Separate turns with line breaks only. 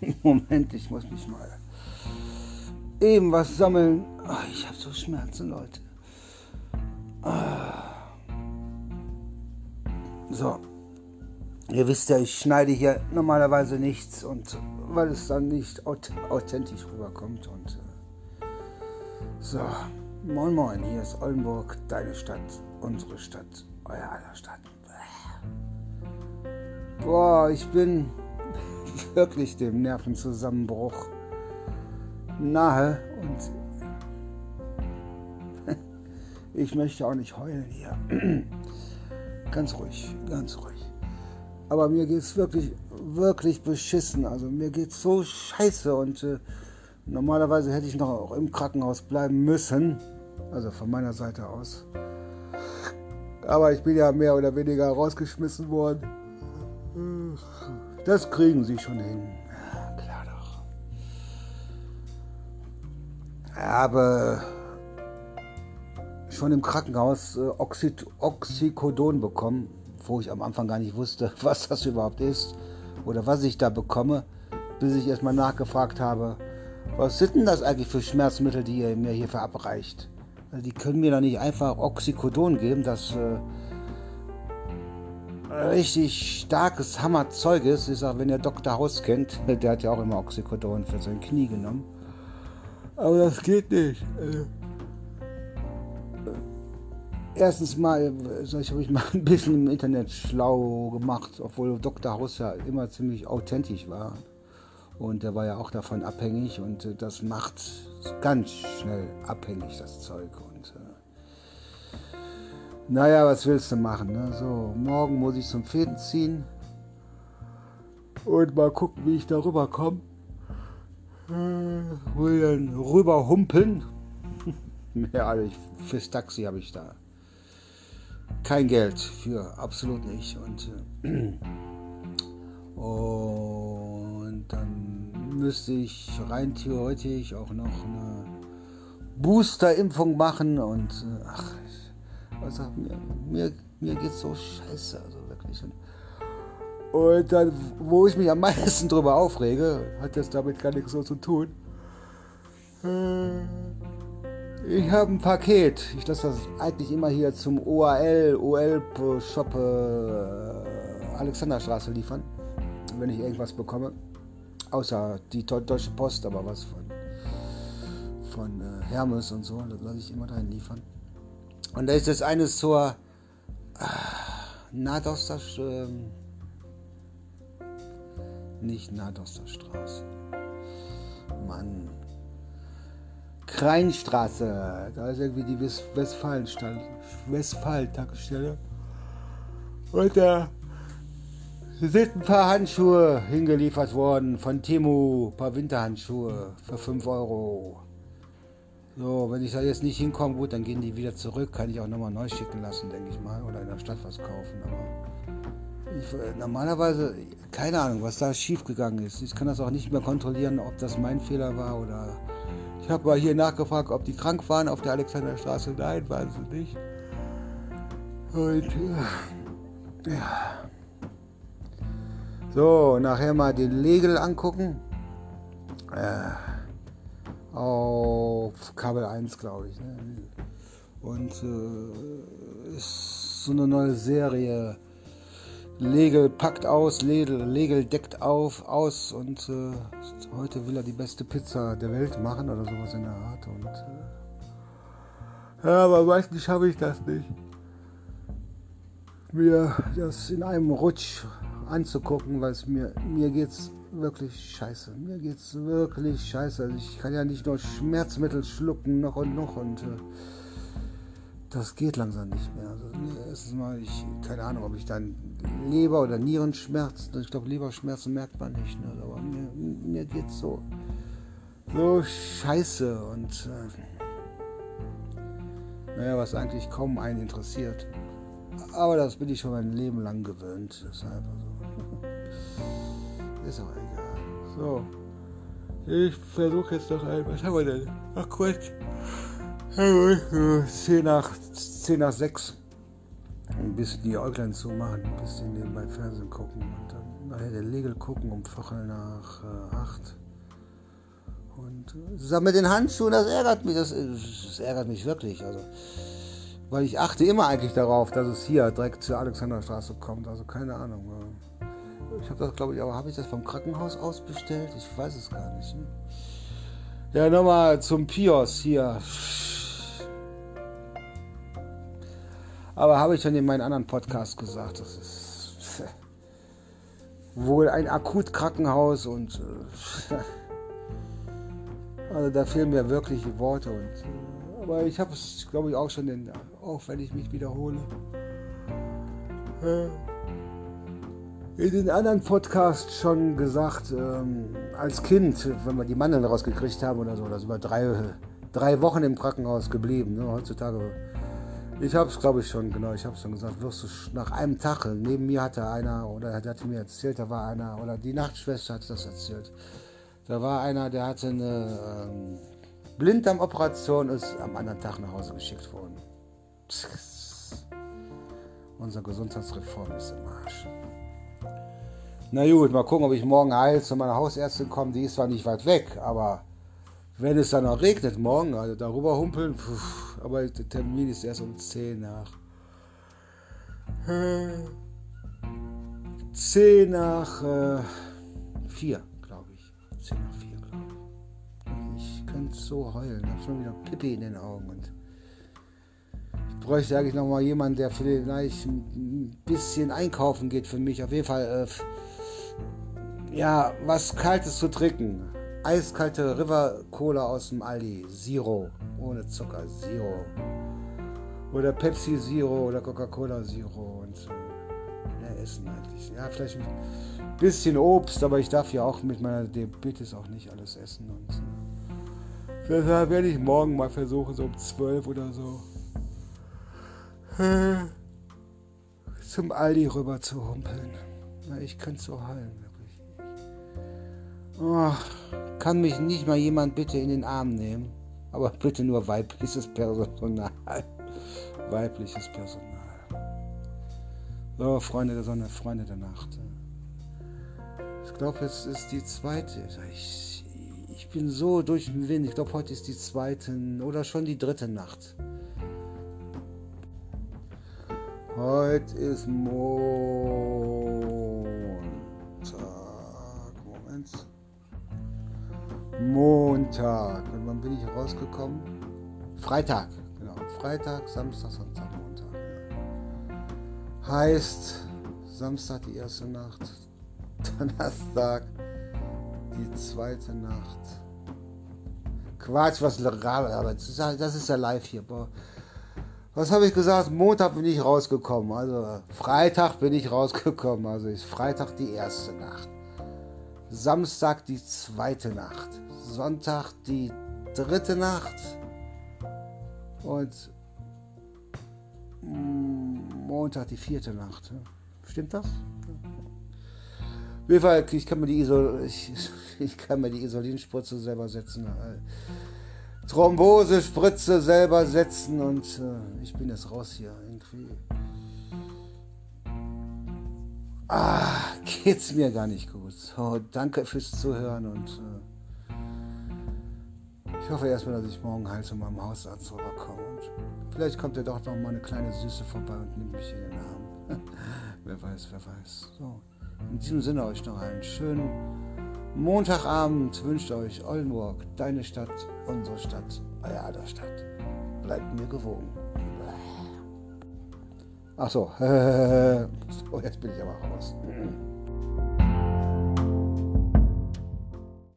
Moment, ich muss mich mal eben was sammeln. Ach, ich habe so Schmerzen, Leute. Ah. So. Ihr wisst ja, ich schneide hier normalerweise nichts und weil es dann nicht authentisch rüberkommt und äh, so. Moin Moin, hier ist Oldenburg, deine Stadt, unsere Stadt, euer aller Stadt. Boah, ich bin wirklich dem Nervenzusammenbruch nahe und ich möchte auch nicht heulen hier. ganz ruhig, ganz ruhig. Aber mir geht es wirklich, wirklich beschissen. Also mir geht es so scheiße und äh, normalerweise hätte ich noch auch im Krankenhaus bleiben müssen. Also von meiner Seite aus. Aber ich bin ja mehr oder weniger rausgeschmissen worden. Das kriegen sie schon hin. Ja, klar doch. Ich habe schon im Krankenhaus äh, Oxy Oxycodon bekommen, wo ich am Anfang gar nicht wusste, was das überhaupt ist oder was ich da bekomme, bis ich erstmal nachgefragt habe, was sind denn das eigentlich für Schmerzmittel, die ihr mir hier verabreicht? Also die können mir doch nicht einfach Oxycodon geben, das äh, richtig starkes Hammerzeug ist. Ich sage, wenn ihr Dr. Haus kennt, der hat ja auch immer Oxycodon für sein Knie genommen. Aber das geht nicht. Äh, erstens mal, ich habe ich mal ein bisschen im Internet schlau gemacht, obwohl Dr. Haus ja immer ziemlich authentisch war. Und der war ja auch davon abhängig und äh, das macht ganz schnell abhängig, das Zeug. Und äh, naja, was willst du machen? Ne? So, morgen muss ich zum Fäden ziehen und mal gucken, wie ich da rüberkomme. Äh, will dann rüber humpeln. also ich, fürs Taxi habe ich da kein Geld für, absolut nicht. Und, äh, und dann müsste ich rein theoretisch auch noch eine Booster-Impfung machen und äh, ach, also mir, mir, mir geht's so scheiße, also wirklich. Und, und dann, wo ich mich am meisten drüber aufrege, hat das damit gar nichts so zu tun. Äh, ich habe ein Paket. Ich lasse das eigentlich immer hier zum OAL, OL-Shop äh, Alexanderstraße liefern, wenn ich irgendwas bekomme. Außer die Deutsche Post, aber was von, von äh, Hermes und so, das lasse ich immer dahin liefern. Und da ist das eine zur äh, Nadoster, äh, nicht Nadosterstraße. Mann, Kreinstraße. Da ist irgendwie die Westfalen-Tankstelle. Und da sind ein paar Handschuhe hingeliefert worden von Temu. Ein paar Winterhandschuhe für 5 Euro. So, wenn ich da jetzt nicht hinkomme, gut, dann gehen die wieder zurück. Kann ich auch nochmal neu schicken lassen, denke ich mal. Oder in der Stadt was kaufen. Aber ich, normalerweise, keine Ahnung, was da schiefgegangen ist. Ich kann das auch nicht mehr kontrollieren, ob das mein Fehler war oder ich habe mal hier nachgefragt, ob die krank waren auf der Alexanderstraße. Nein, waren sie nicht. Und äh, ja. So, nachher mal den Legel angucken. Äh, auf Kabel 1, glaube ich. Ne? Und äh, ist so eine neue Serie Legel packt aus, Legel, Legel deckt auf, aus und äh, heute will er die beste Pizza der Welt machen oder sowas in der Art. Und, äh, ja, aber meistens schaffe ich das nicht. Mir das in einem Rutsch anzugucken, weil es mir, mir geht's wirklich scheiße. Mir geht's wirklich scheiße. Also ich kann ja nicht nur Schmerzmittel schlucken, noch und noch und äh, das geht langsam nicht mehr. Also, erstens mal, ich, keine Ahnung, ob ich dann Leber- oder Nierenschmerzen, ich glaube, Leberschmerzen merkt man nicht, ne? aber mir, mir geht so, so scheiße und äh, naja, was eigentlich kaum einen interessiert. Aber das bin ich schon mein Leben lang gewöhnt, deshalb also. Ist auch. So. Ich versuche jetzt noch ein. Was haben wir denn? Ach Quatsch. 10 nach, 10 nach 6 ein bisschen die Äuglein zumachen, ein bisschen nebenbei Fernsehen gucken und dann nachher der Legel gucken um Viertel nach äh, acht. Und äh, mit den Handschuhen, das ärgert mich, das, das, ärgert mich wirklich. Also, weil ich achte immer eigentlich darauf, dass es hier direkt zur Alexanderstraße kommt. Also keine Ahnung. Ich habe das, glaube ich, aber habe ich das vom Krankenhaus aus bestellt? Ich weiß es gar nicht. Ne? Ja, nochmal zum Pios hier. Aber habe ich schon in meinen anderen Podcast gesagt, das ist wohl ein Akutkrankenhaus und also da fehlen mir wirkliche Worte und aber ich habe es glaube ich auch schon in, auch wenn ich mich wiederhole in den anderen Podcasts schon gesagt, ähm, als Kind, wenn wir die Mandeln rausgekriegt haben oder so, da sind wir drei, drei Wochen im Krankenhaus geblieben. Ne? Heutzutage, ich habe es glaube ich schon, genau, ich habe es schon gesagt, wirst du nach einem Tag, neben mir hatte einer, oder er hatte mir erzählt, da war einer, oder die Nachtschwester hat das erzählt, da war einer, der hatte eine ähm, Blinddarmoperation, ist am anderen Tag nach Hause geschickt worden. Psst. Unsere Gesundheitsreform ist im Arsch. Na gut, mal gucken, ob ich morgen heil zu meiner Hausärztin komme. Die ist zwar nicht weit weg, aber wenn es dann noch regnet morgen, also darüber humpeln, pf, aber der Termin ist erst um 10 nach. 10 nach äh, 4, glaube ich. 10 nach 4, glaube ich. Ich könnte so heulen. Ich habe schon wieder Pippi in den Augen. Und ich bräuchte eigentlich noch mal jemanden, der vielleicht ein bisschen einkaufen geht für mich. Auf jeden Fall. Äh, ja, was Kaltes zu trinken. Eiskalte River Cola aus dem Aldi. Zero. Ohne Zucker. Zero. Oder Pepsi Zero oder Coca-Cola Zero. Und äh, mehr essen eigentlich. Ja, vielleicht ein bisschen Obst, aber ich darf ja auch mit meiner Diabetes auch nicht alles essen. Und äh, deshalb werde ich morgen mal versuchen, so um 12 oder so. Äh, zum Aldi rüber zu humpeln. Ich könnte so heilen. Oh, kann mich nicht mal jemand bitte in den Arm nehmen? Aber bitte nur weibliches Personal. Weibliches Personal. So, Freunde der Sonne, Freunde der Nacht. Ich glaube, jetzt ist die zweite. Ich, ich bin so durch den Wind. Ich glaube, heute ist die zweite oder schon die dritte Nacht. Heute ist Montag. Montag. Und wann bin ich rausgekommen? Freitag. Genau. Freitag, Samstag, Sonntag, Montag. Heißt Samstag die erste Nacht, Donnerstag die zweite Nacht. Quatsch, was aber ist ja, das ist ja live hier. Boah. Was habe ich gesagt? Montag bin ich rausgekommen. Also Freitag bin ich rausgekommen. Also ist Freitag die erste Nacht. Samstag die zweite Nacht. Sonntag die dritte Nacht und Montag die vierte Nacht. Stimmt das? Auf jeden Fall, ich kann mir die, Isol ich, ich kann mir die Isolinspritze selber setzen. Äh, Thrombosespritze selber setzen und äh, ich bin jetzt raus hier. Irgendwie. Ah, geht's mir gar nicht gut. So, danke fürs Zuhören und äh, ich hoffe erstmal, dass ich morgen halt zu meinem Hausarzt rüberkomme. Und vielleicht kommt er doch noch mal eine kleine Süße vorbei und nimmt mich in den Arm. wer weiß, wer weiß. So, in diesem Sinne euch noch einen schönen Montagabend. Wünscht euch Oldenburg, deine Stadt, unsere Stadt, euer aller Stadt. Bleibt mir gewogen. Ach so, so jetzt bin ich aber raus.